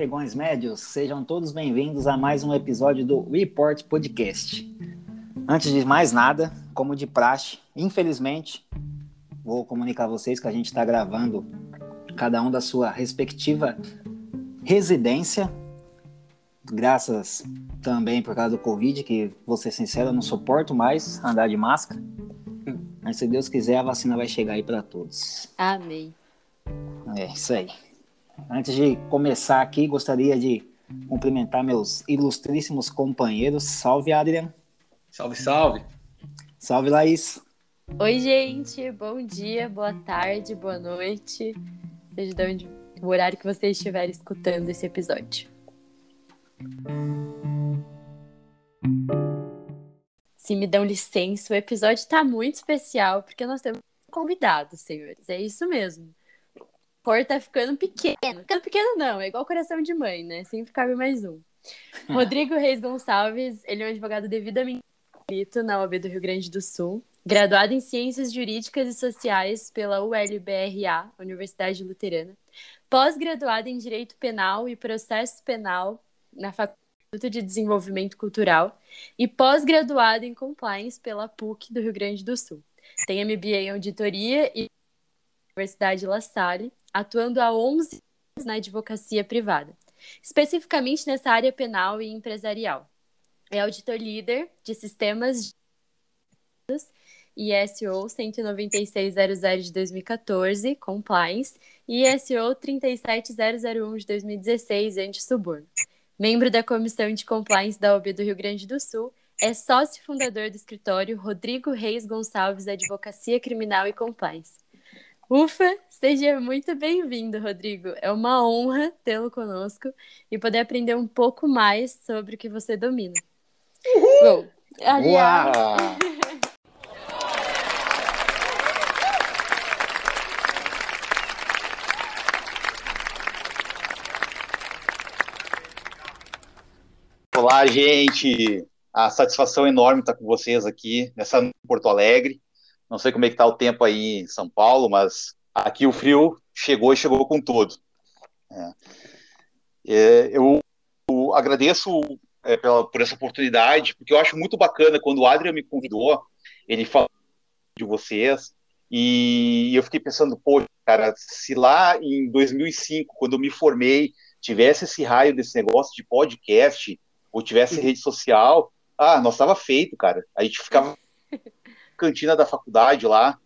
Afegões médios, sejam todos bem-vindos a mais um episódio do Report Podcast. Antes de mais nada, como de praxe, infelizmente, vou comunicar a vocês que a gente está gravando cada um da sua respectiva residência, graças também por causa do Covid, que vou ser sincero, eu não suporto mais andar de máscara. Mas se Deus quiser, a vacina vai chegar aí para todos. Amém. É isso aí. Antes de começar aqui, gostaria de cumprimentar meus ilustríssimos companheiros. Salve, Adrian. Salve, salve. Salve, Laís. Oi, gente. Bom dia, boa tarde, boa noite. Seja de onde, o horário que você estiver escutando esse episódio. Se me dão licença, o episódio está muito especial porque nós temos convidados, senhores. É isso mesmo. O por tá ficando pequeno. Ficando pequeno não, é igual coração de mãe, né? Sempre cabe mais um. Rodrigo Reis Gonçalves, ele é um advogado devidamente inscrito na OAB do Rio Grande do Sul, graduado em Ciências Jurídicas e Sociais pela ULBRA, Universidade Luterana, pós-graduado em Direito Penal e Processo Penal na Faculdade de Desenvolvimento Cultural e pós-graduado em Compliance pela PUC do Rio Grande do Sul. Tem MBA em Auditoria e Universidade La Salle, atuando há 11 anos na advocacia privada, especificamente nessa área penal e empresarial. É auditor líder de sistemas ISO 19600 de 2014, Compliance, e ISO 37001 de 2016, anti-suborno. Membro da Comissão de Compliance da OAB do Rio Grande do Sul, é sócio fundador do escritório Rodrigo Reis Gonçalves Advocacia Criminal e Compliance. Ufa, seja muito bem-vindo, Rodrigo. É uma honra tê-lo conosco e poder aprender um pouco mais sobre o que você domina. Uhul! Bom, aliás... Olá, gente! A satisfação enorme estar com vocês aqui nessa Porto Alegre. Não sei como é que está o tempo aí em São Paulo, mas aqui o frio chegou e chegou com tudo. É. É, eu, eu, agradeço é, pela, por essa oportunidade, porque eu acho muito bacana quando o Adrian me convidou, ele falou de vocês, e eu fiquei pensando, pô, cara, se lá em 2005, quando eu me formei, tivesse esse raio desse negócio de podcast, ou tivesse rede social, ah, nós estava feito, cara. A gente ficava cantina da faculdade lá,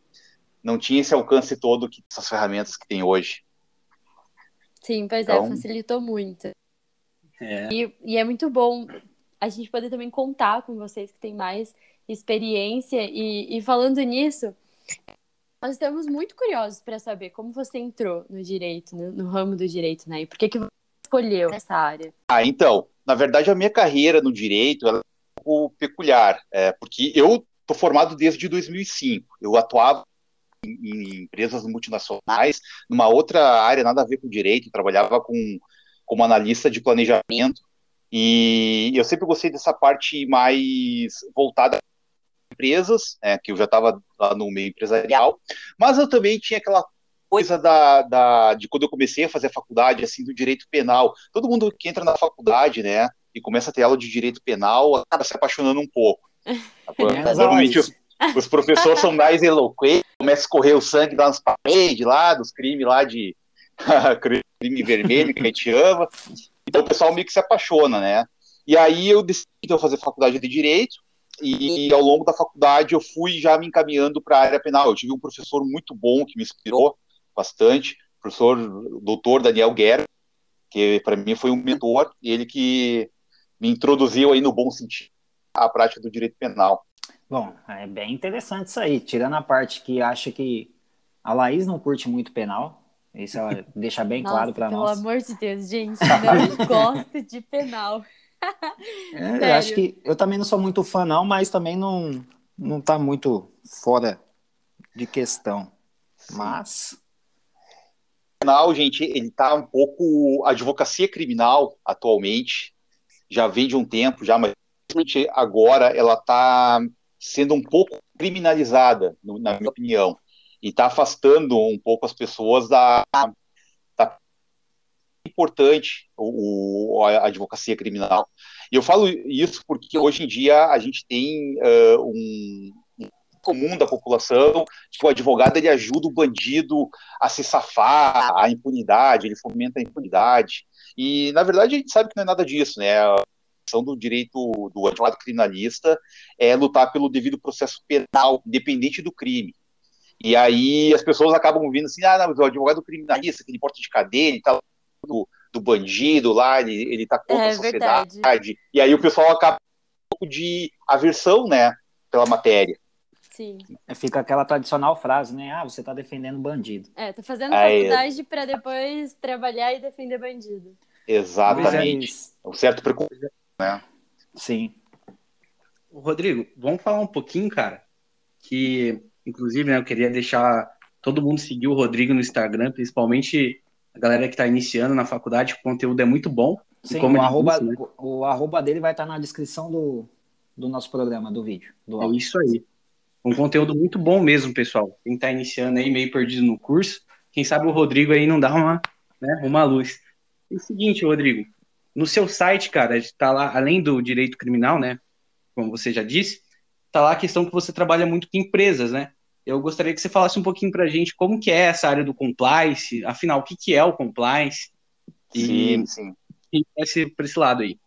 não tinha esse alcance todo que essas ferramentas que tem hoje. Sim, pois é, então... é, facilitou muito. É. E, e é muito bom a gente poder também contar com vocês que têm mais experiência. E, e falando nisso, nós estamos muito curiosos para saber como você entrou no direito, no, no, ramo do direito, né? E por que, que você escolheu essa área? Ah, então, na verdade, a minha carreira no direito é um pouco peculiar, é, porque eu estou formado desde 2005. Eu atuava em, em, empresas multinacionais, numa outra área nada a ver com direito, trabalhava com, como analista de planejamento, e eu sempre gostei dessa parte mais voltada empresas, né, que eu já estava lá no meio empresarial, mas eu também tinha aquela coisa da, da, de quando eu comecei a fazer a faculdade, assim, do direito penal. Todo mundo que entra na faculdade, né, e começa a ter aula de direito penal, acaba se apaixonando um pouco. É, Normalmente os, os, professores são mais eloquentes, começa a escorrer o sangue nas paredes lá, dos crimes lá de crime vermelho que a gente ama. Então o pessoal meio que se apaixona, né? E aí eu decidi então, fazer faculdade de direito, e ao longo da faculdade eu fui já me encaminhando para a área penal. Eu tive um professor muito bom que me inspirou, bastante, o professor doutor Daniel Guerra, que para mim foi um mentor, ele que me introduziu aí no bom sentido à prática do direito penal. Bom, é bem interessante isso aí, tirando a parte que acha que a Laís não curte muito penal, isso ela deixa bem Nossa, claro para nós. Pelo amor de Deus, gente, não gosto de penal. É, eu acho que eu também não sou muito fã não, mas também não não tá muito fora de questão. Sim. Mas penal, gente, ele tá um pouco. A advocacia criminal, atualmente, já vem de um tempo, já, mas agora ela está sendo um pouco criminalizada, na minha opinião, e está afastando um pouco as pessoas da, da importante o, a advocacia criminal. E eu falo isso porque hoje em dia a gente tem uh, um, comum da população, que o advogado ele ajuda o bandido a se safar, a impunidade, ele fomenta a impunidade. E, na verdade, a gente sabe que não é nada disso, né? Do direito do advogado criminalista é lutar pelo devido processo penal, independente do crime. E aí as pessoas acabam vindo assim, ah, não, mas o advogado criminalista, que ele porta de cadeia, ele tá do, do bandido lá, ele, ele tá contra é, a sociedade. Verdade. E aí o pessoal acaba um pouco de aversão, né, pela matéria. Sim. É, fica aquela tradicional frase, né? Ah, você tá defendendo bandido. É, tá fazendo faculdade para depois trabalhar e defender bandido. Exatamente. É um certo preconceito, né? Sim. Rodrigo, vamos falar um pouquinho, cara, que inclusive, né, eu queria deixar todo mundo seguir o Rodrigo no Instagram, principalmente a galera que está iniciando na faculdade, o conteúdo é muito bom. Sim, o, arroba, disse, né? o, o, arroba dele vai estar tá na descrição do, do nosso programa, do vídeo. Do é isso aí. Um conteúdo muito bom mesmo, pessoal. Quem está iniciando aí, meio perdido no curso, quem sabe o Rodrigo aí não dá uma, né, uma luz. É o seguinte, Rodrigo, no seu site, cara, está lá, além do direito criminal, né, como você já disse, está lá a questão que você trabalha muito com empresas, né? Eu gostaria que você falasse um pouquinho para a gente como que é essa área do compliance, afinal, o que, que é o compliance? E, sim, sim. E esse, para esse lado aí.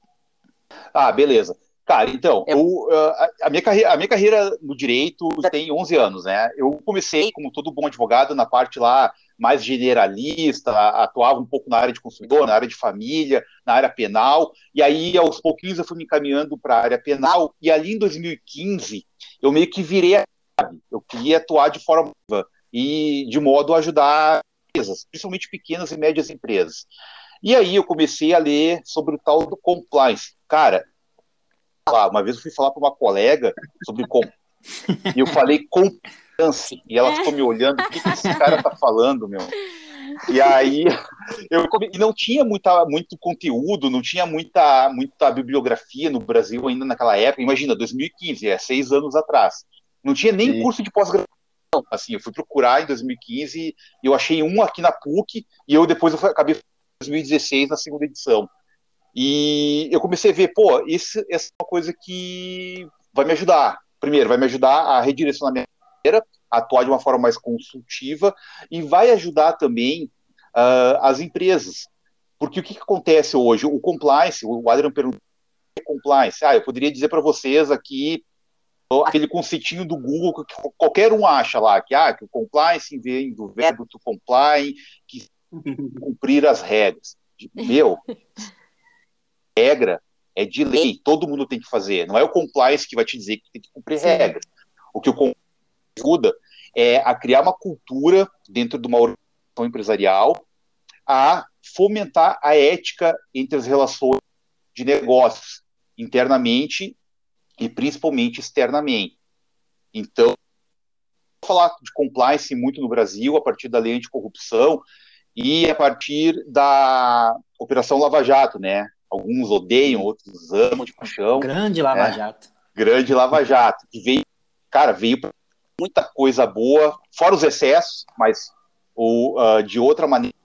Ah, beleza. Cara, então, eu, uh, a, minha carreira, a minha carreira no direito tem 11 anos, né? Eu comecei, como todo bom advogado, na parte lá mais generalista, atuava um pouco na área de consumidor, na área de família, na área penal, e aí aos pouquinhos eu fui me encaminhando para a área penal, e ali em 2015 eu meio que virei eu queria atuar de forma e de modo a ajudar empresas, principalmente pequenas e médias empresas. E aí eu comecei a ler sobre o tal do compliance. Cara, uma vez eu fui falar para uma colega sobre compliance, e eu falei compliance, e ela ficou me olhando, o que, que esse cara tá falando, meu? E aí eu e não tinha muita, muito conteúdo, não tinha muita, muita bibliografia no Brasil ainda naquela época. Imagina, 2015, é seis anos atrás. Não tinha nem Sim. curso de pós-graduação. Assim, eu fui procurar em 2015 e eu achei um aqui na PUC e eu depois eu acabei em 2016 na segunda edição. E eu comecei a ver, pô, isso, essa é uma coisa que vai me ajudar. Primeiro, vai me ajudar a redirecionar minha atuar de uma forma mais consultiva e vai ajudar também uh, as empresas. Porque o que, que, acontece hoje? O compliance, o Adrian perguntou, compliance. Ah, eu poderia dizer para vocês aqui aquele conceitinho do Google que qualquer um acha lá, que, ah, que o compliance vem do verbo to comply, que cumprir as regras. Meu, regra é de lei, todo mundo tem que fazer. Não é o compliance que vai te dizer que tem que cumprir Sim. regras. O que o compliance ajuda é a criar uma cultura dentro de uma organização empresarial, a fomentar a ética entre as relações de negócios internamente e principalmente externamente. Então, falar de compliance muito no Brasil a partir da lei anticorrupção e a partir da Operação Lava Jato, né? Alguns odeiam, outros amam de paixão. Grande Lava né? Jato. Grande Lava Jato, que veio, cara, veio muita coisa boa, fora os excessos, mas ou, uh, de outra maneira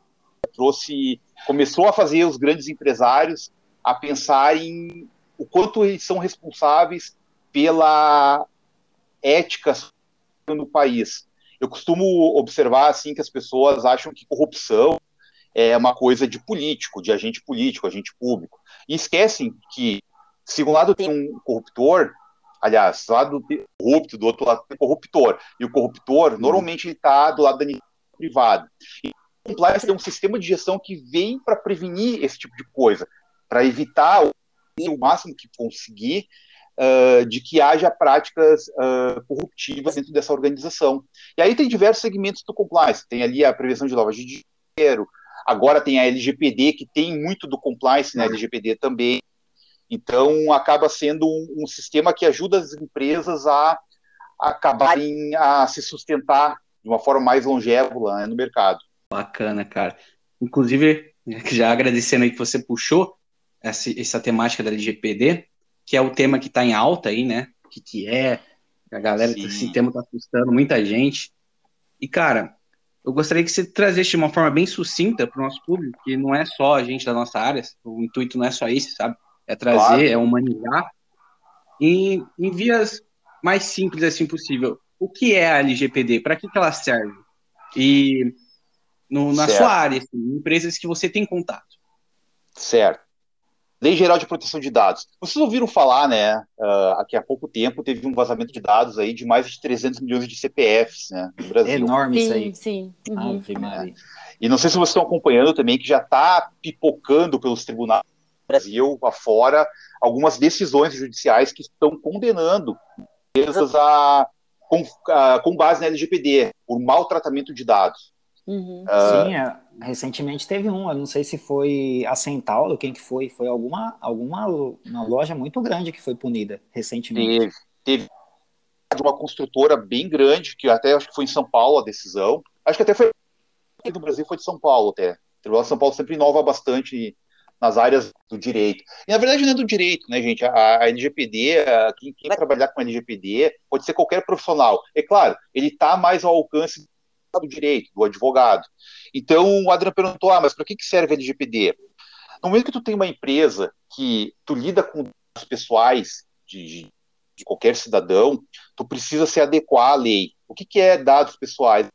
trouxe, começou a fazer os grandes empresários a pensar em o quanto eles são responsáveis pela ética no país. Eu costumo observar assim que as pessoas acham que corrupção é uma coisa de político, de agente político, agente público, e esquecem que se um lado tem um corruptor, aliás, do lado tem corrupto, do outro lado tem corruptor, e o corruptor normalmente está do lado da privada. E o compliance é um sistema de gestão que vem para prevenir esse tipo de coisa, para evitar o máximo que conseguir uh, de que haja práticas uh, corruptivas dentro dessa organização. E aí tem diversos segmentos do compliance, tem ali a prevenção de lavagem de dinheiro, agora tem a LGPD, que tem muito do compliance na LGPD também, então acaba sendo um, um sistema que ajuda as empresas a, a acabarem a se sustentar de uma forma mais longeva né, no mercado. Bacana, cara. Inclusive, já agradecendo aí que você puxou, essa, essa temática da LGPD, que é o tema que está em alta aí, né? O que, que é? A galera, Sim. esse tema está assustando muita gente. E, cara, eu gostaria que você trazesse de uma forma bem sucinta para o nosso público, que não é só a gente da nossa área, o intuito não é só esse, sabe? É trazer, claro. é humanizar. E em vias mais simples assim possível, o que é a LGPD? Para que, que ela serve? E no, na certo. sua área, assim, empresas que você tem contato. Certo. Lei Geral de Proteção de Dados. Vocês ouviram falar, né, uh, aqui há pouco tempo teve um vazamento de dados aí de mais de 300 milhões de CPFs, né, no Brasil. É enorme sim, isso aí. Sim, uhum. E não sei se vocês estão acompanhando também que já está pipocando pelos tribunais Brasil afora algumas decisões judiciais que estão condenando empresas a, com, a, com base na LGPD por maltratamento de dados. Uhum. Uh, Sim, é, recentemente teve um, eu não sei se foi a Centauro, quem que foi, foi alguma, alguma uma loja muito grande que foi punida recentemente. Teve, teve uma construtora bem grande, que até acho que foi em São Paulo a decisão, acho que até foi no Brasil foi de São Paulo até, o Tribunal de São Paulo sempre inova bastante nas áreas do direito. E na verdade não é do direito, né, gente? A, a LGPD, a, quem, quem, vai trabalhar com a LGPD pode ser qualquer profissional. É claro, ele está mais ao alcance do direito, do advogado. Então, o Adriano perguntou, ah, mas para que, que serve a LGPD? No momento que tu tem uma empresa que tu lida com dados pessoais de, de qualquer cidadão, tu precisa se adequar à lei. O que, que é dados pessoais?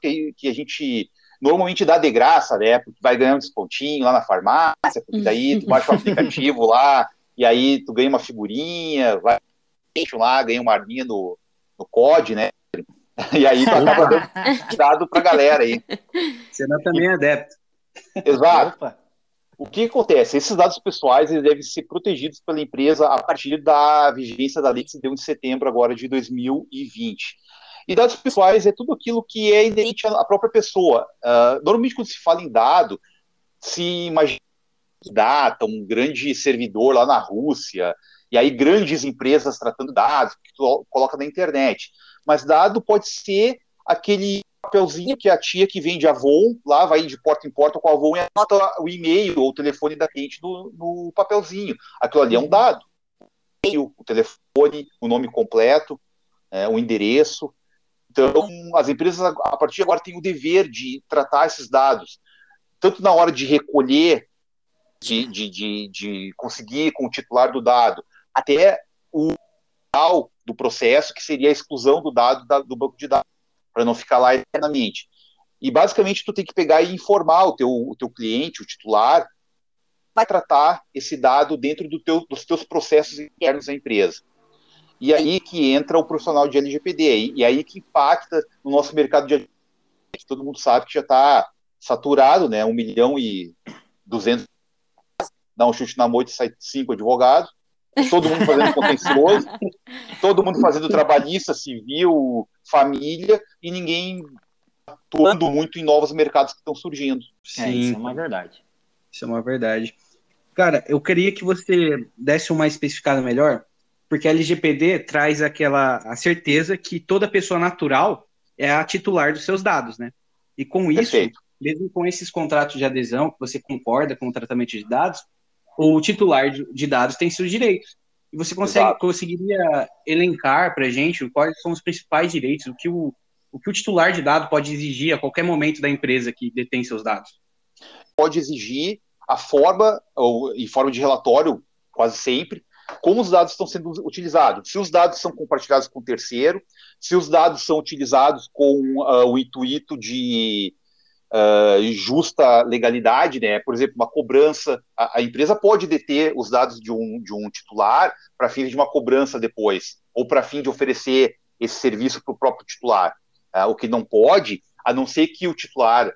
Que, que a gente normalmente dá de graça, né? Porque vai ganhar um descontinho lá na farmácia, porque daí tu baixa o aplicativo lá, e aí tu ganha uma figurinha, vai lá, ganha uma arminha no, no COD, né? E aí tu acaba dando dado pra galera aí. Você não também é adepto. Exato. Opa. O que acontece? Esses dados pessoais eles devem ser protegidos pela empresa a partir da vigência da lei que se deu em setembro agora de 2020. E dados pessoais é tudo aquilo que é inerente à própria pessoa. Uh, normalmente, quando se fala em dado, se imagina data, um grande servidor lá na Rússia, e aí grandes empresas tratando dados, que tu coloca na internet mas dado pode ser aquele papelzinho que a tia que vende Avon, lá vai de porta em porta com a Avon e anota o e-mail ou o telefone da cliente no, no papelzinho. Aquilo ali é um dado. O telefone, o nome completo, é, o endereço. Então, as empresas, a partir de agora, têm o dever de tratar esses dados, tanto na hora de recolher, de, de, de, de conseguir com o titular do dado, até o final do processo, que seria a exclusão do dado da, do banco de dados, para não ficar lá eternamente. E basicamente tu tem que pegar e informar o teu, o teu cliente, o titular, vai tratar esse dado dentro do teu, dos teus processos internos da empresa. E aí que entra o profissional de LGPD, e aí que impacta no nosso mercado de que todo mundo sabe que já está saturado, né? Um milhão e duzentos, dá um chute na moita e sai cinco advogados todo mundo fazendo contencioso, todo mundo fazendo trabalhista, civil, família, e ninguém atuando muito em novos mercados que estão surgindo. Sim, é, isso é uma verdade. Isso é uma verdade. Cara, eu queria que você desse uma especificada melhor, porque a LGPD traz aquela a certeza que toda pessoa natural é a titular dos seus dados, né? E com isso, Perfeito. mesmo com esses contratos de adesão, que você concorda com o tratamento de dados, o titular de dados tem seus direitos. E você consegue, conseguiria elencar para a gente quais são os principais direitos, o que o, o que o titular de dados pode exigir a qualquer momento da empresa que detém seus dados? Pode exigir a forma, ou em forma de relatório, quase sempre, como os dados estão sendo utilizados. Se os dados são compartilhados com terceiro, se os dados são utilizados com uh, o intuito de uh, justa legalidade, né? Por exemplo, uma cobrança, a, a, empresa pode deter os dados de um, de um titular para fins de uma cobrança depois, ou para fim de oferecer esse serviço para o próprio titular. Uh, o que não pode, a não ser que o titular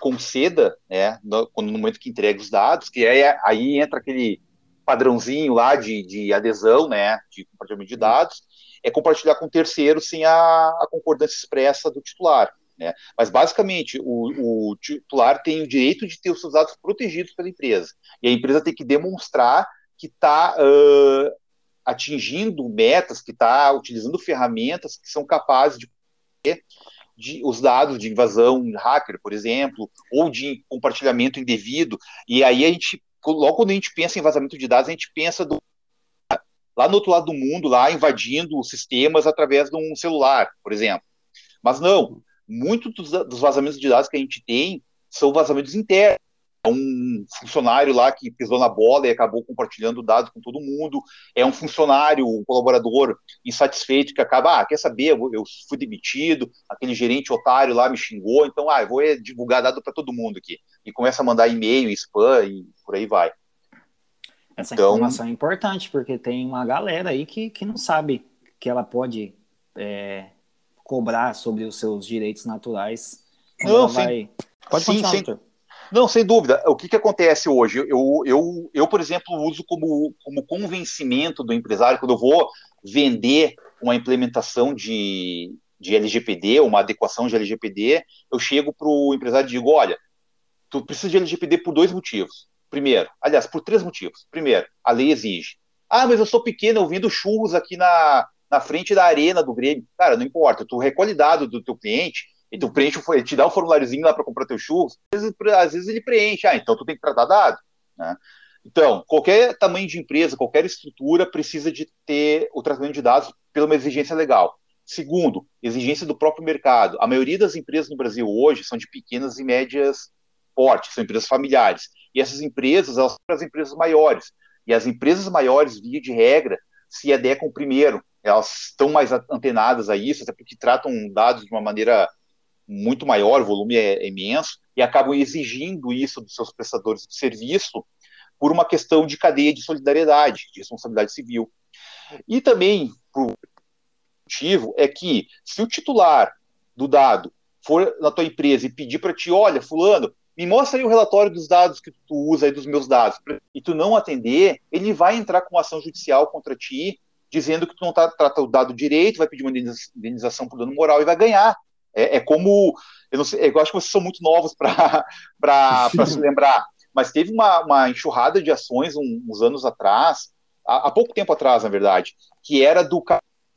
conceda, né, no, no, momento que entrega os dados, que é, aí entra aquele padrãozinho lá de, de adesão, né, de compartilhamento de dados, é compartilhar com terceiro sem a, a concordância expressa do titular. Né? Mas, basicamente, o, o, titular tem o direito de ter os seus dados protegidos pela empresa. E a empresa tem que demonstrar que está uh, atingindo metas, que está utilizando ferramentas que são capazes de, de os dados de invasão hacker, por exemplo, ou de compartilhamento indevido. E aí a gente, logo quando a gente pensa em vazamento de dados, a gente pensa do, lá no outro lado do mundo, lá invadindo sistemas através de um celular, por exemplo. Mas não, muito dos, dos vazamentos de dados que a gente tem são vazamentos internos um funcionário lá que pisou na bola e acabou compartilhando dados com todo mundo, é um funcionário, um colaborador insatisfeito que acaba, ah, quer saber, eu, fui demitido, aquele gerente otário lá me xingou, então, ah, eu vou divulgar dado para todo mundo aqui. E começa a mandar e-mail, spam e por aí vai. Essa então, informação é importante, porque tem uma galera aí que, que não sabe que ela pode é, cobrar sobre os seus direitos naturais. Não, vai... Pode sim, continuar, sim. Não, sem dúvida. O que, que acontece hoje? Eu, eu, eu, por exemplo, uso como, como convencimento do empresário, quando eu vou vender uma implementação de, de LGPD, uma adequação de LGPD, eu chego para o empresário e digo: olha, tu precisa de LGPD por dois motivos. Primeiro, aliás, por três motivos. Primeiro, a lei exige. Ah, mas eu sou pequeno, eu vendo churros aqui na, na frente da arena do Grêmio. Cara, não importa, tu recolhe dado do teu cliente e tu preenche, ele te dá o formuláriozinho lá para comprar teu churros, às vezes, às vezes, ele preenche, ah, então tu tem que tratar dado, né? Então, qualquer tamanho de empresa, qualquer estrutura precisa de ter o tratamento de dados pela uma exigência legal. Segundo, exigência do próprio mercado. A maioria das empresas no Brasil hoje são de pequenas e médias portes, são empresas familiares. E essas empresas, elas são as empresas maiores. E as empresas maiores, via de regra, se adequam primeiro. Elas estão mais antenadas a isso, até porque tratam dados de uma maneira muito maior, o volume é, é imenso, e acabam exigindo isso dos seus prestadores de serviço por uma questão de cadeia de solidariedade, de responsabilidade civil. E também, por motivo, é que se o titular do dado for na tua empresa e pedir para ti, olha, fulano, me mostra aí o relatório dos dados que tu usa aí dos meus dados, e tu não atender, ele vai entrar com ação judicial contra ti, dizendo que tu não tá, trata o dado direito, vai pedir uma indenização por dano moral e vai ganhar. É, é como. Eu, sei, eu, acho que vocês são muito novos para se lembrar, mas teve uma, uma enxurrada de ações um, uns anos atrás, há, há, pouco tempo atrás, na verdade, que era do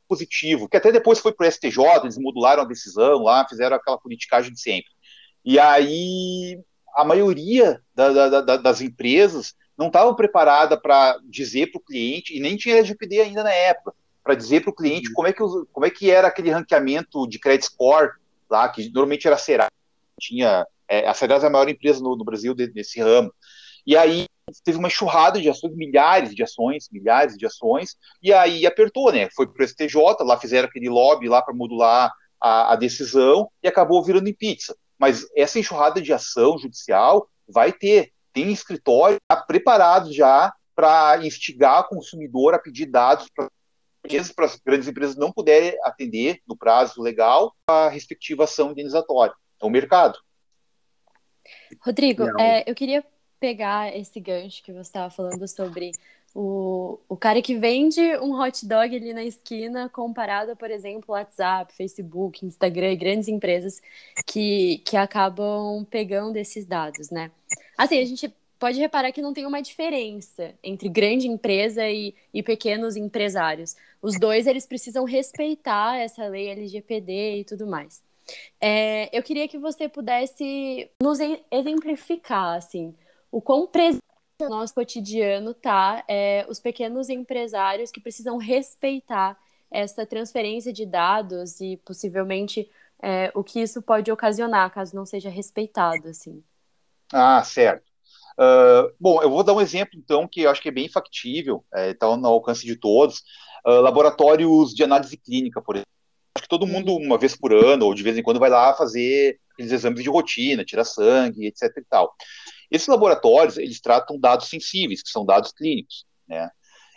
positivo, que até depois foi para o STJ, eles modularam a decisão lá, fizeram aquela politicagem de sempre. E aí a maioria da, da, da, das empresas não estava preparada para dizer para o cliente, e nem tinha LGPD ainda na época, para dizer para o cliente uhum. como é, que, como é que era aquele ranqueamento de credit score lá, que normalmente era a Serasa, tinha, é, a Serasa é a maior empresa no, no Brasil nesse ramo. E aí teve uma enxurrada de ações, milhares de ações, milhares de ações, e aí apertou, né? Foi para o STJ, lá fizeram aquele lobby lá para modular a, a, decisão e acabou virando em pizza. Mas essa enxurrada de ação judicial vai ter, tem escritório preparado já para instigar o consumidor a pedir dados para para as grandes empresas não puderem atender no prazo legal a respectiva ação indenizatória. É o mercado. Rodrigo, é, eu queria pegar esse gancho que você estava falando sobre o, o cara que vende um hot dog ali na esquina comparado, por exemplo, WhatsApp, Facebook, Instagram e grandes empresas que, que acabam pegando esses dados, né? Assim, a gente pode reparar que não tem uma diferença entre grande empresa e, e pequenos empresários. Os dois, eles precisam respeitar essa lei LGPD e tudo mais. É, eu queria que você pudesse nos exemplificar, assim, o quão presente no nosso cotidiano tá é, os pequenos empresários que precisam respeitar essa transferência de dados e possivelmente é, o que isso pode ocasionar caso não seja respeitado, assim. Ah, certo. Uh, bom, eu vou dar um exemplo, então, que eu acho que é bem factível, está é, tá no alcance de todos. Uh, laboratórios de análise clínica, por exemplo. Acho que todo mundo, uma vez por ano, ou de vez em quando, vai lá fazer aqueles exames de rotina, tirar sangue, etc e tal. Esses laboratórios, eles tratam dados sensíveis, que são dados clínicos, né?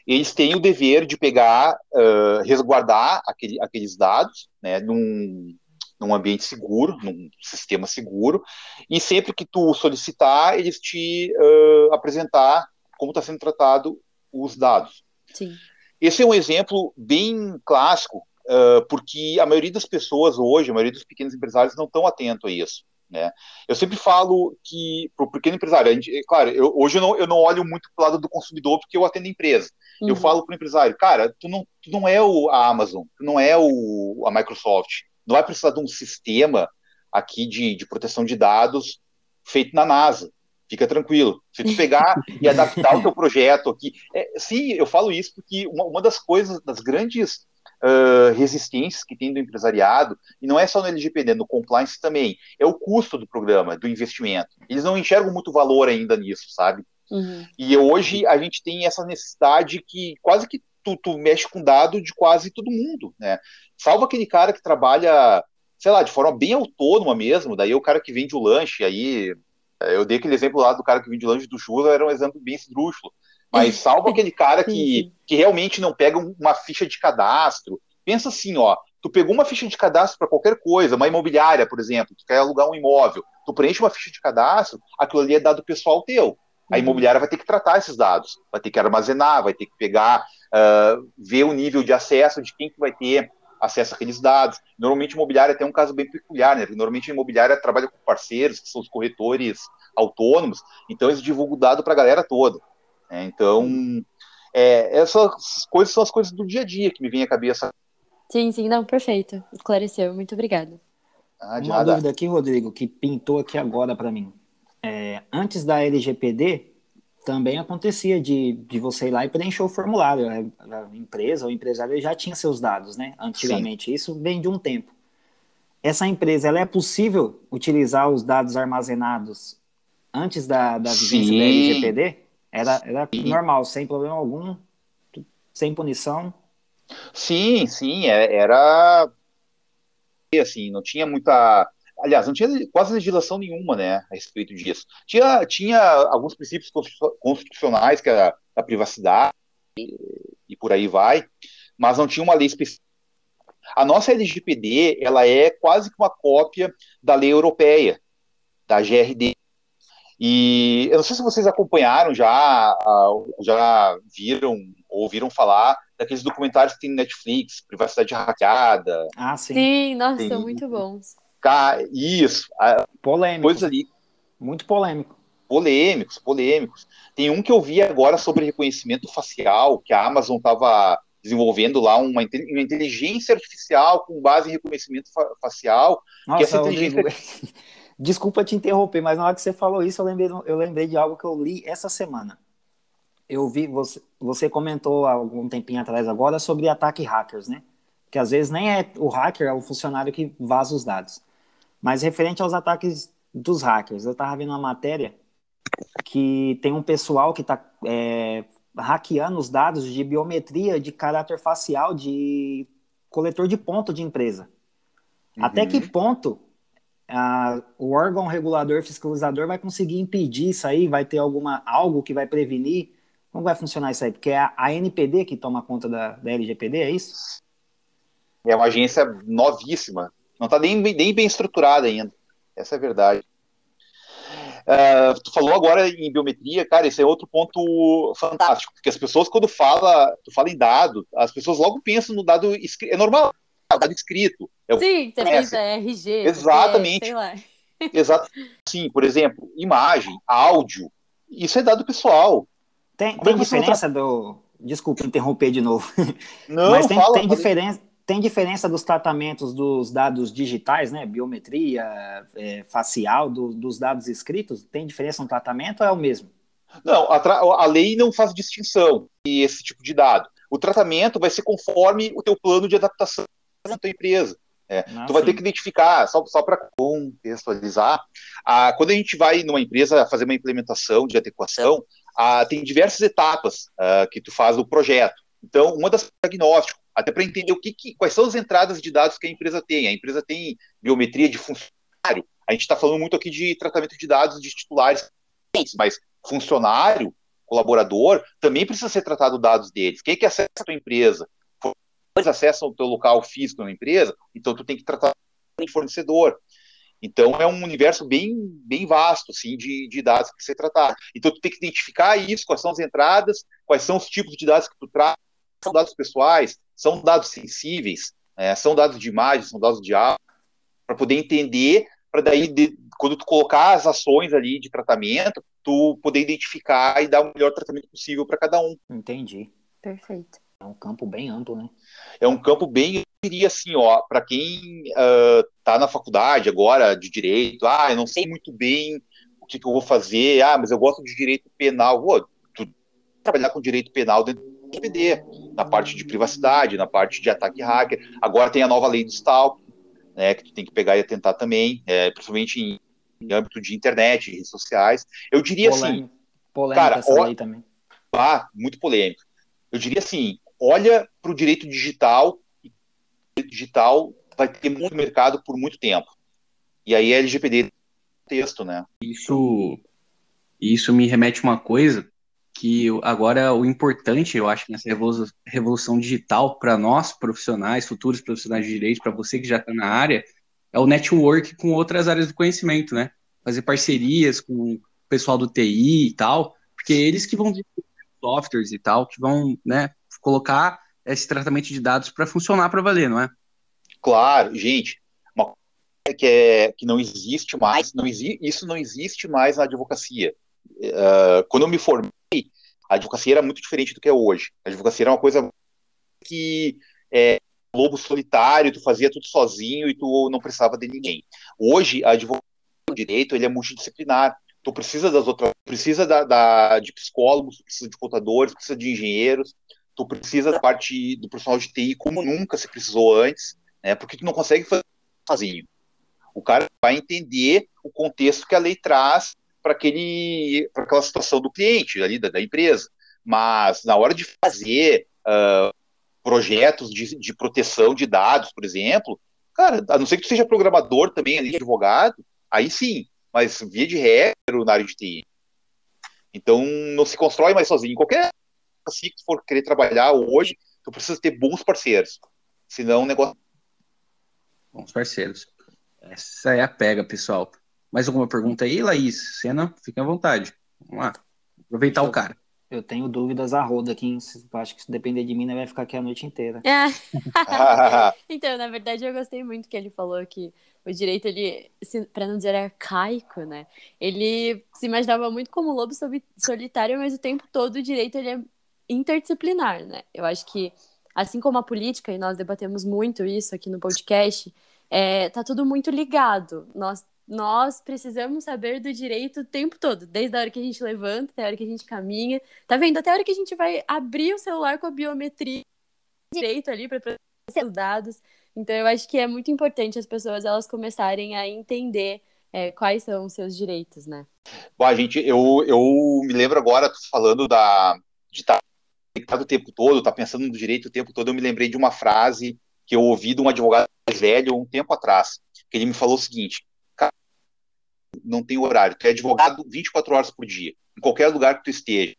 Eles têm o dever de pegar, uh, resguardar aquele, aqueles dados, né, num, num ambiente seguro, num sistema seguro, e sempre que tu solicitar, eles te uh, apresentar como está sendo tratado os dados. Sim. Esse é um exemplo bem clássico, uh, porque a maioria das pessoas hoje, a maioria dos pequenos empresários não estão atentos a isso. Né? Eu sempre falo que para o pequeno empresário, gente, claro, eu, hoje eu não, eu não olho muito para o lado do consumidor porque eu atendo a empresa. Uhum. Eu falo para o empresário, cara, tu não, tu não é o, a Amazon, tu não é o, a Microsoft, não vai precisar de um sistema aqui de, de proteção de dados feito na NASA. Fica tranquilo. Se tu pegar e adaptar o teu projeto aqui. É, sim, eu falo isso porque uma, uma das coisas, das grandes uh, resistências que tem do empresariado, e não é só no LGPD, no compliance também, é o custo do programa, do investimento. Eles não enxergam muito valor ainda nisso, sabe? Uhum. E hoje a gente tem essa necessidade que quase que tu, tu mexe com dado de quase todo mundo, né? Salvo aquele cara que trabalha, sei lá, de forma bem autônoma mesmo, daí é o cara que vende o lanche, aí eu dei aquele exemplo lá do cara que vende o lanche do churro, era um exemplo bem esdrúxulo. Mas salvo aquele cara que, que realmente não pega uma ficha de cadastro. Pensa assim, ó, tu pegou uma ficha de cadastro para qualquer coisa, uma imobiliária, por exemplo, tu quer alugar um imóvel, tu preenche uma ficha de cadastro, aquilo ali é dado pessoal teu. A uhum. imobiliária vai ter que tratar esses dados, vai ter que armazenar, vai ter que pegar, uh, ver o nível de acesso de quem que vai ter acesso àqueles dados. Normalmente, imobiliária tem um caso bem peculiar, né? Normalmente, a imobiliária trabalha com parceiros, que são os corretores autônomos, então eles divulgam o dado para a galera toda. Né? Então, é, essas coisas são as coisas do dia a dia que me vem à cabeça. Sim, sim, não, perfeito. Esclareceu, muito obrigado. Ah, Uma nada. dúvida aqui, Rodrigo, que pintou aqui agora para mim. É, antes da LGPD, também acontecia de, de você ir lá e preencher o formulário. A, empresa ou empresário já tinha seus dados, né? Antigamente. Sim. Isso vem de um tempo. Essa empresa, ela é possível utilizar os dados armazenados antes da, da vigência Sim. da LGPD? Era, era normal, sem problema algum, sem punição. Sim, sim, é, era assim, não tinha muita. Aliás, não tinha quase legislação nenhuma, né, a respeito disso. Tinha, tinha alguns princípios constitucionais, que era a privacidade e, e por aí vai, mas não tinha uma lei específica. A nossa LGPD, ela é quase que uma cópia da lei europeia, da GRD, e eu não sei se vocês acompanharam já, já viram ou ouviram falar daqueles documentários que tem no Netflix, Privacidade Hackeada. Ah, sim. Sim, nossa, tem... são muito bons. Isso. Polêmicos. Coisa ali. Muito polêmico. Polêmicos, polêmicos. Tem um que eu vi agora sobre reconhecimento facial, que a Amazon estava desenvolvendo lá uma, inteligência artificial com base em reconhecimento facial. Nossa, que essa inteligência... Desculpa te interromper, mas na hora que você falou isso, eu lembrei, eu lembrei de algo que eu li essa semana. Eu vi, você, você comentou há algum tempinho atrás agora sobre ataque hackers, né? Que às vezes nem é o hacker, é o funcionário que vaza os dados. Mas referente aos ataques dos hackers, eu estava vendo uma matéria que tem um pessoal que está é, hackeando os dados de biometria de caráter facial de coletor de ponto de empresa. Uhum. Até que ponto a, o órgão regulador fiscalizador vai conseguir impedir isso aí? Vai ter alguma algo que vai prevenir? Como vai funcionar isso aí? Porque é a, a NPD que toma conta da, da LGPD, é isso? É uma agência novíssima. Não está nem, nem bem estruturada ainda. Essa é a verdade. Uh, tu falou agora em biometria, cara, esse é outro ponto fantástico, porque as pessoas, quando fala, tu fala em dado, as pessoas logo pensam no dado escrito. É normal, dado escrito. É Sim, CPF, RG. Exatamente. CPF, Exato. Sim, por exemplo, imagem, áudio, isso é dado pessoal. Tem, tem diferença do. Desculpa interromper de novo. Não, Mas tem, fala, tem diferença. Tem diferença dos tratamentos dos dados digitais, né? Biometria, é, facial, do, dos dados escritos? Tem diferença no tratamento ou é o mesmo? Não, a, a lei não faz distinção e esse tipo de dado. O tratamento vai ser conforme o teu plano de adaptação da tua empresa. É, ah, tu vai sim. ter que identificar, só, só para contextualizar, a, quando a gente vai numa empresa fazer uma implementação de adequação, a, tem diversas etapas a, que tu faz o projeto. Então, uma das diagnóstico, até para entender o que, que, quais são as entradas de dados que a empresa tem. A empresa tem biometria de funcionário. A gente está falando muito aqui de tratamento de dados de titulares, mas funcionário, colaborador, também precisa ser tratado dados deles. Quem é que acessa a tua empresa? eles acessam o teu local físico na empresa, então tu tem que tratar o fornecedor. Então é um universo bem, bem vasto assim, de, de dados que você tratar. Então tu tem que identificar isso, quais são as entradas, quais são os tipos de dados que tu traz, são dados pessoais, são dados sensíveis, é, são dados de imagem, são dados de áudio, para poder entender, para daí, de, quando tu colocar as ações ali de tratamento, tu poder identificar e dar o melhor tratamento possível para cada um. Entendi. Perfeito. É um campo bem amplo, né? É um campo bem, eu diria assim, ó, para quem está uh, na faculdade agora de direito, ah, eu não sei muito bem o que, que, eu vou fazer, ah, mas eu gosto de direito penal, vou trabalhar com direito penal dentro do PPD. Na parte de privacidade, na parte de ataque hacker. Agora tem a nova lei do stalk, né, que tu tem que pegar e atentar também, é, principalmente em, em, âmbito de internet, redes sociais. Eu diria polêmica, assim, polêmica cara, essa ó, lei também. Ah, muito polêmico. Eu diria assim, olha para o direito digital, o direito digital vai ter muito mercado por muito tempo. E aí a LGPD texto, né? Isso, isso me remete a uma coisa que agora o importante, eu acho, nessa revolução digital para nós profissionais, futuros profissionais de direito, para você que já está na área, é o network com outras áreas do conhecimento, né? Fazer parcerias com o pessoal do TI e tal, porque eles que vão desenvolver softwares e tal, que vão, né, colocar esse tratamento de dados para funcionar para valer, não é? Claro, gente, uma coisa que, é, que não existe mais, não exi isso não existe mais na advocacia. Uh, quando eu me formei, a advocacia era muito diferente do que é hoje. A advocacia era uma coisa que é lobo solitário, tu fazia tudo sozinho e tu não precisava de ninguém. Hoje, a advocacia o direito ele é multidisciplinar. Tu precisa das outras, precisa da, da, de psicólogos, precisa de contadores, precisa de engenheiros, tu precisa da parte do profissional de TI como nunca se precisou antes, né? Porque tu não consegue fazer sozinho. O cara vai entender o contexto que a lei traz para aquele para aquela situação do cliente ali da, da, empresa. Mas na hora de fazer uh, projetos de, de, proteção de dados por exemplo cara a não ser que tu seja programador também ali advogado aí sim. Mas via de regra na área de TI então não se constrói mais sozinho. Qualquer assim que tu for querer trabalhar hoje tu precisa ter bons parceiros. Senão o negócio bons parceiros. Essa é a pega pessoal mais alguma pergunta aí, Laís? Cena, fique à vontade. Vamos lá. Aproveitar eu, o cara. Eu tenho dúvidas a roda aqui. Acho que se depender de mim, né, vai ficar aqui a noite inteira. É. então, na verdade, eu gostei muito que ele falou que o direito, ele, para não dizer arcaico, né? Ele se imaginava muito como lobo solitário, mas o tempo todo o direito ele é interdisciplinar, né? Eu acho que, assim como a política, e nós debatemos muito isso aqui no podcast, é, tá tudo muito ligado. Nós nós precisamos saber do direito o tempo todo, desde a hora que a gente levanta, até a hora que a gente caminha. Tá vendo? Até a hora que a gente vai abrir o celular com a biometria direito ali para os dados. Então eu acho que é muito importante as pessoas elas começarem a entender é, quais são os seus direitos, né? Bom, gente, eu, eu me lembro agora falando da de estar tá o tempo todo, tá pensando no direito o tempo todo, eu me lembrei de uma frase que eu ouvi de um advogado velho um tempo atrás, que ele me falou o seguinte: não tem horário. Tu é advogado 24 horas por dia, em qualquer lugar que tu esteja.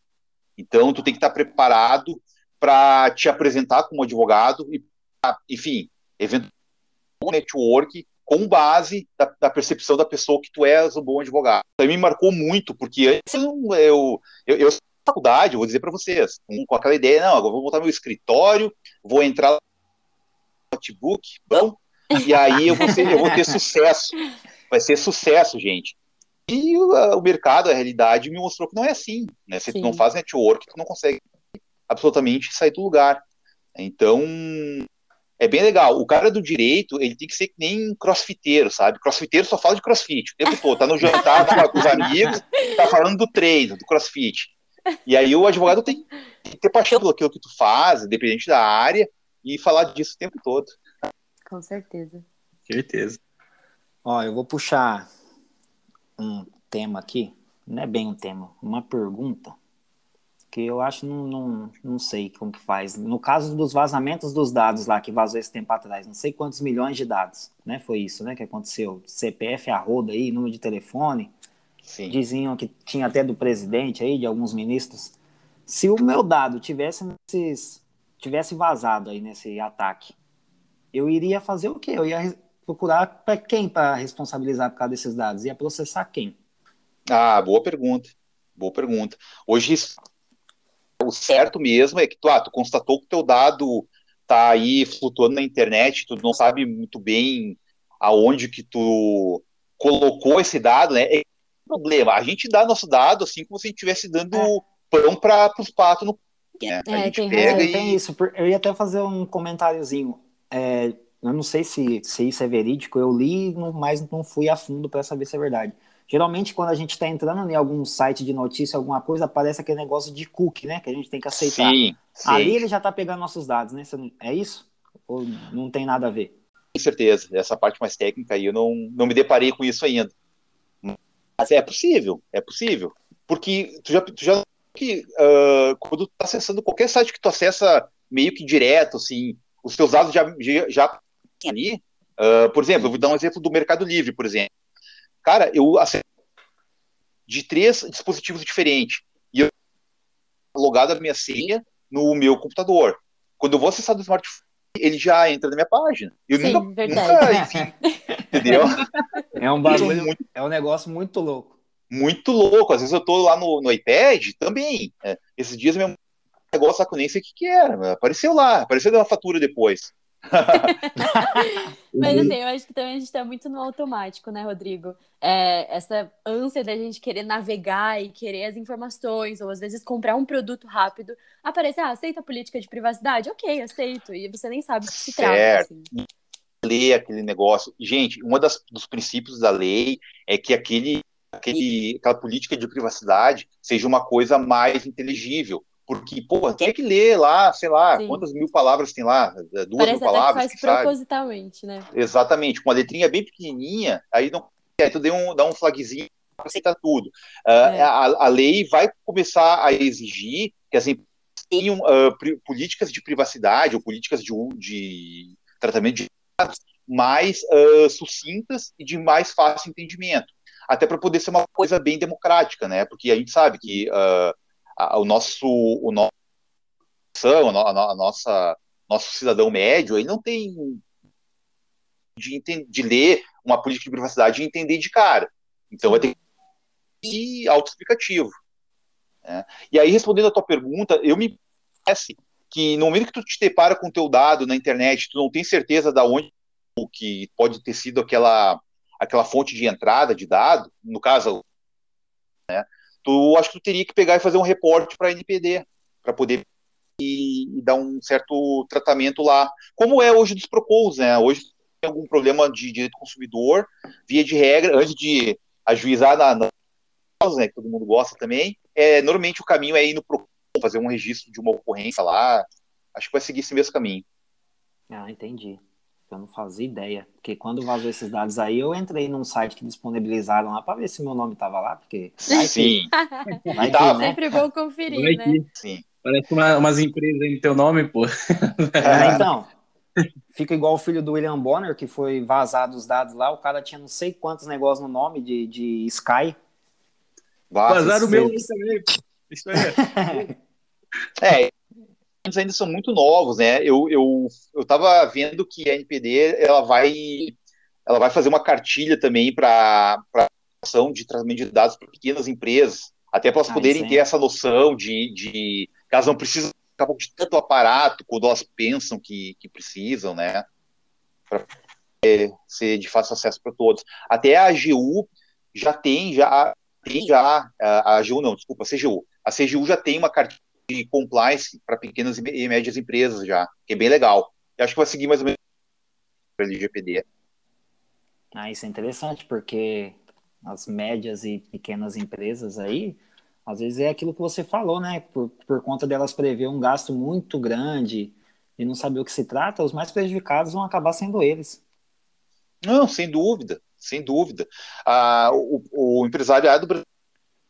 Então, tu tem que estar preparado para te apresentar como advogado e, enfim, eventualmente um network com base da, da, percepção da pessoa que tu és um bom advogado. Isso me marcou muito, porque antes eu, eu, eu, eu faculdade, eu vou dizer para vocês, com aquela ideia, não, agora vou montar meu escritório, vou entrar no notebook, bom, e aí eu vou, ser, eu vou ter sucesso vai ser sucesso, gente. E o, o, mercado, a realidade, me mostrou que não é assim. Né? Se Sim. tu não faz network, tu não consegue absolutamente sair do lugar. Então, é bem legal. O cara do direito, ele tem que ser que nem crossfiteiro, sabe? Crossfiteiro só fala de crossfit. O tempo todo, tá no jantar tá com os amigos, tá falando do treino, do crossfit. E aí o advogado tem, tem que ter paixão pelo aquilo que tu faz, independente da área, e falar disso o tempo todo. Com certeza. Certeza. Ó, eu vou puxar um tema aqui, não é bem um tema, uma pergunta que eu acho não, não, não sei como que faz. No caso dos vazamentos dos dados lá que vazou esse tempo atrás, não sei quantos milhões de dados, né? Foi isso, né, que aconteceu. CPF a roda aí, número de telefone. Sim. Diziam que tinha até do presidente aí, de alguns ministros. Se o meu dado tivesse nesses, tivesse vazado aí nesse ataque, eu iria fazer o quê? Eu ia procurar para quem para responsabilizar por causa desses dados? Ia processar quem? Ah, boa pergunta. Boa pergunta. Hoje, o certo mesmo é que tu, ah, tu constatou que o teu dado tá aí flutuando na internet, tu não sabe muito bem aonde que tu colocou esse dado, né? É problema. A gente dá nosso dado assim como se a gente estivesse dando é. pão para os patos no né? É, a gente tem, pega e... tem isso. Eu ia até fazer um comentáriozinho. É, eu não sei se, se isso é verídico, eu li, mas não fui a fundo para saber se é verdade. Geralmente, quando a gente está entrando em algum site de notícia, alguma coisa, aparece aquele negócio de cookie, né? Que a gente tem que aceitar. Sim, sim. Ali ele já está pegando nossos dados, né? É isso? Ou não tem nada a ver? Com certeza. Essa parte mais técnica aí, eu não, não me deparei com isso ainda. Mas é possível, é possível. Porque tu já, tu já que uh, quando tu tá acessando qualquer site que tu acessa meio que direto, assim, os teus dados já, já, já ali. Uh, por exemplo, eu vou dar um exemplo do Mercado Livre, por exemplo. Cara, eu acesso de três dispositivos diferentes e eu logado a minha senha no meu computador. Quando eu vou acessar do smartphone, ele já entra na minha página. Eu Sim, nunca, nunca, enfim, entendeu? É um bagulho, muito, é um negócio muito louco. Muito louco. Às vezes eu tô lá no, no iPad também. É, esses dias meu negócio eu nem sei o que, que era. Apareceu lá, apareceu na fatura depois. Mas assim, eu acho que também a gente tá muito no automático, né, Rodrigo? É, essa ânsia da gente querer navegar e querer as informações, ou às vezes comprar um produto rápido, aparece, ah, aceita a política de privacidade? Ok, aceito. E você nem sabe o que se trata. Assim. Ler aquele negócio. Gente, um dos princípios da lei é que aquele, aquele, aquela política de privacidade seja uma coisa mais inteligível porque, pô, tem que ler lá, sei lá, Sim. quantas mil palavras tem lá? Duas Parece mil palavras. Que faz propositalmente, né? Exatamente, com uma letrinha bem pequenininha, aí não. Aí tu dá um, dá um flagzinho para aceitar tudo. Uh, é. a, a, lei vai começar a exigir que as empresas tenham uh, políticas de privacidade ou políticas de, de tratamento de dados mais uh, sucintas e de mais fácil entendimento. Até para poder ser uma coisa bem democrática, né? Porque a gente sabe que uh, a, o nosso o nosso a, nossa nosso cidadão médio ele não tem de, de ler uma política de privacidade e entender de cara então vai ter que ir autoexplicativo né? e aí respondendo a tua pergunta eu me parece que no momento que tu te depara com o teu dado na internet tu não tem certeza da onde o que pode ter sido aquela aquela fonte de entrada de dado no caso né, tu acho que tu teria que pegar e fazer um reporte para a NPD para poder e, e, dar um certo tratamento lá, como é hoje dos propôs, né? Hoje tem algum problema de direito do consumidor, via de regra, antes de ajuizar na, na né, que todo mundo gosta também, é, normalmente o caminho é ir no Procon, fazer um registro de uma ocorrência lá. Acho que vai seguir esse mesmo caminho. Ah, entendi. Eu não fazia ideia. Porque quando vazou esses dados aí, eu entrei num site que disponibilizaram lá para ver se meu nome tava lá, porque. Sim. Vai que, né? Sempre bom conferir, vai né? Sim. Parece uma, umas empresas aí no teu nome, pô. É, então. Fica igual o filho do William Bonner, que foi vazado os dados lá. O cara tinha não sei quantos negócios no nome de, de Sky. Vazaram o meu também. Isso aí. é, ainda são muito novos, né? Eu, eu, eu tava vendo que a NPD ela vai, ela vai fazer uma cartilha também para ação de tratamento de dados para pequenas empresas, até para elas ah, poderem ter essa noção de, de que elas não precisam de tanto aparato quando elas pensam que, que precisam, né? Para ser de fácil acesso para todos. Até a AGU já tem, já tem já, a AGU não, desculpa, a CGU. A CGU já tem uma cartilha de compliance para pequenas e médias empresas já, que é bem legal. Eu acho que vai seguir mais ou menos o LGPD. Ah, isso é interessante, porque as médias e pequenas empresas aí, às vezes é aquilo que você falou, né? Por, por conta delas prever um gasto muito grande e não saber o que se trata, os mais prejudicados vão acabar sendo eles. Não, sem dúvida, sem dúvida. Ah, o, o empresariado é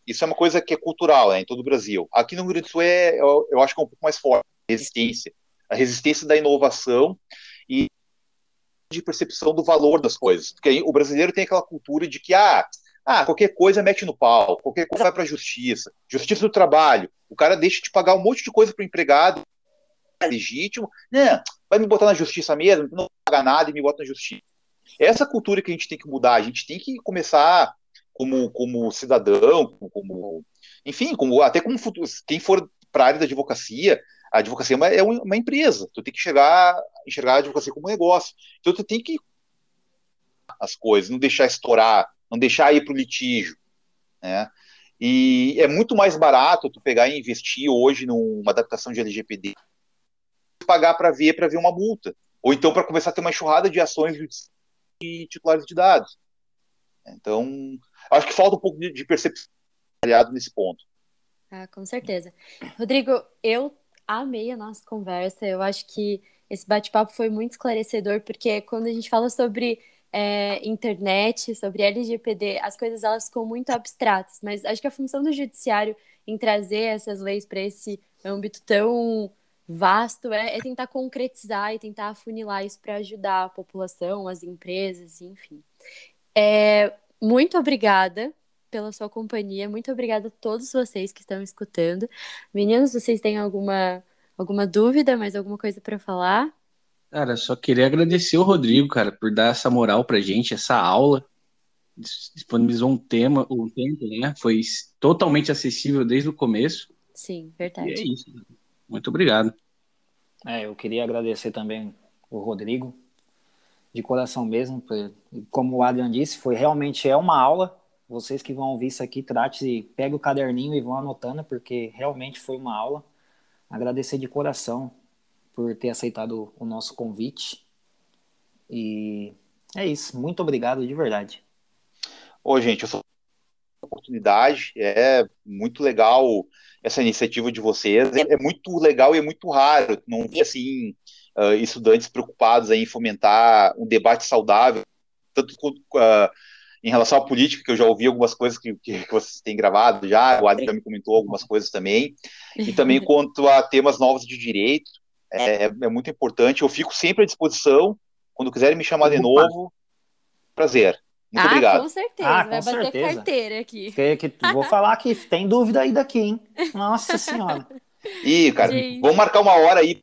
isso é uma coisa que é cultural né, em todo o Brasil. Aqui no Rio Grande do Sul é, eu, eu acho que é um pouco mais forte, a resistência. A resistência da inovação e de percepção do valor das coisas. Porque o brasileiro tem aquela cultura de que, ah, ah qualquer coisa mete no pau, qualquer coisa vai para a justiça, justiça do trabalho, o cara deixa de pagar um monte de coisa para o empregado, é legítimo, né, vai me botar na justiça mesmo, não paga nada e me bota na justiça. Essa cultura que a gente tem que mudar, a gente tem que começar como, como cidadão, como, enfim, como, até como futuro, quem for para a área da advocacia, a advocacia é uma, é uma, empresa, tu tem que chegar, enxergar a advocacia como um negócio. Então tu tem que as coisas, não deixar estourar, não deixar ir para o litígio, né? E é muito mais barato tu pegar e investir hoje numa adaptação de LGPD pagar para ver para ver uma multa ou então para começar a ter uma enxurrada de ações de titulares de dados. Então, acho que falta um pouco de, de percepção nesse ponto. Ah, com certeza. Rodrigo, eu amei a nossa conversa. Eu acho que esse bate-papo foi muito esclarecedor, porque quando a gente fala sobre é, internet, sobre LGPD, as coisas elas ficam muito abstratas, mas acho que a função do judiciário em trazer essas leis para esse âmbito tão vasto é, é, tentar concretizar e tentar afunilar isso para ajudar a população, as empresas, enfim. É, muito obrigada pela sua companhia, muito obrigada a todos vocês que estão escutando. Meninos, vocês têm alguma, alguma dúvida, mais alguma coisa para falar? Cara, só queria agradecer o Rodrigo, cara, por dar essa moral pra gente, essa aula. Disponibilizou um tema, um tempo, né? Foi totalmente acessível desde o começo. Sim, verdade. E é isso. Muito obrigado. É, eu queria agradecer também o Rodrigo, de coração mesmo. Como o Adrian disse, foi realmente é uma aula. Vocês que vão ouvir isso aqui, trate, pega o caderninho e vão anotando, porque realmente foi uma aula. Agradecer de coração por ter aceitado o nosso convite. E é isso. Muito obrigado de verdade. Ô, gente, eu sou oportunidade, é muito legal essa iniciativa de vocês, é, é muito legal e é muito raro, não vi assim, uh, estudantes preocupados em fomentar um debate saudável, tanto uh, em relação à política, que eu já ouvi algumas coisas que, que, que vocês têm gravado já, o Adriano me comentou algumas coisas também, e também quanto a temas novos de direito, é, é, muito importante. Eu fico sempre à disposição. Quando quiserem me chamar de novo, prazer. Muito ah, obrigado. Com certeza, ah, vai com bater certeza. carteira aqui. Que, que, vou falar que tem dúvida aí daqui, hein? Nossa Senhora. Ih, cara, Gente. vamos marcar uma hora aí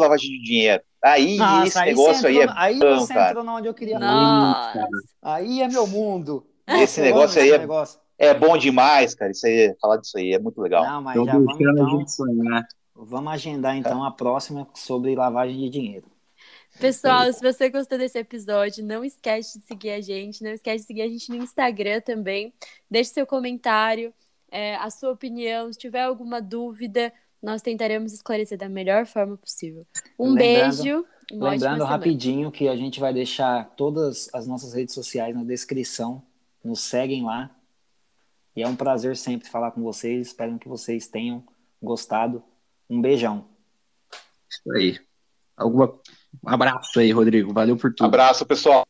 lavagem de dinheiro. Aí Nossa, esse aí negócio aí é Aí bom, você cara. entrou onde eu queria falar. Aí é meu mundo. Esse negócio aí é, negócio. é bom demais, cara. Isso aí, falar disso aí é muito legal. Não, mas já vamos então... Vamos agendar então a próxima sobre lavagem de dinheiro. Pessoal, se você gostou desse episódio, não esquece de seguir a gente, não esquece de seguir a gente no Instagram também. Deixe seu comentário, é, a sua opinião, se tiver alguma dúvida, nós tentaremos esclarecer da melhor forma possível. Um lembrando, beijo. Lembrando rapidinho que a gente vai deixar todas as nossas redes sociais na descrição. Nos seguem lá. E é um prazer sempre falar com vocês. Espero que vocês tenham gostado. Um beijão. Isso aí. Alguma... Um abraço aí, Rodrigo. Valeu por tudo. Abraço, pessoal.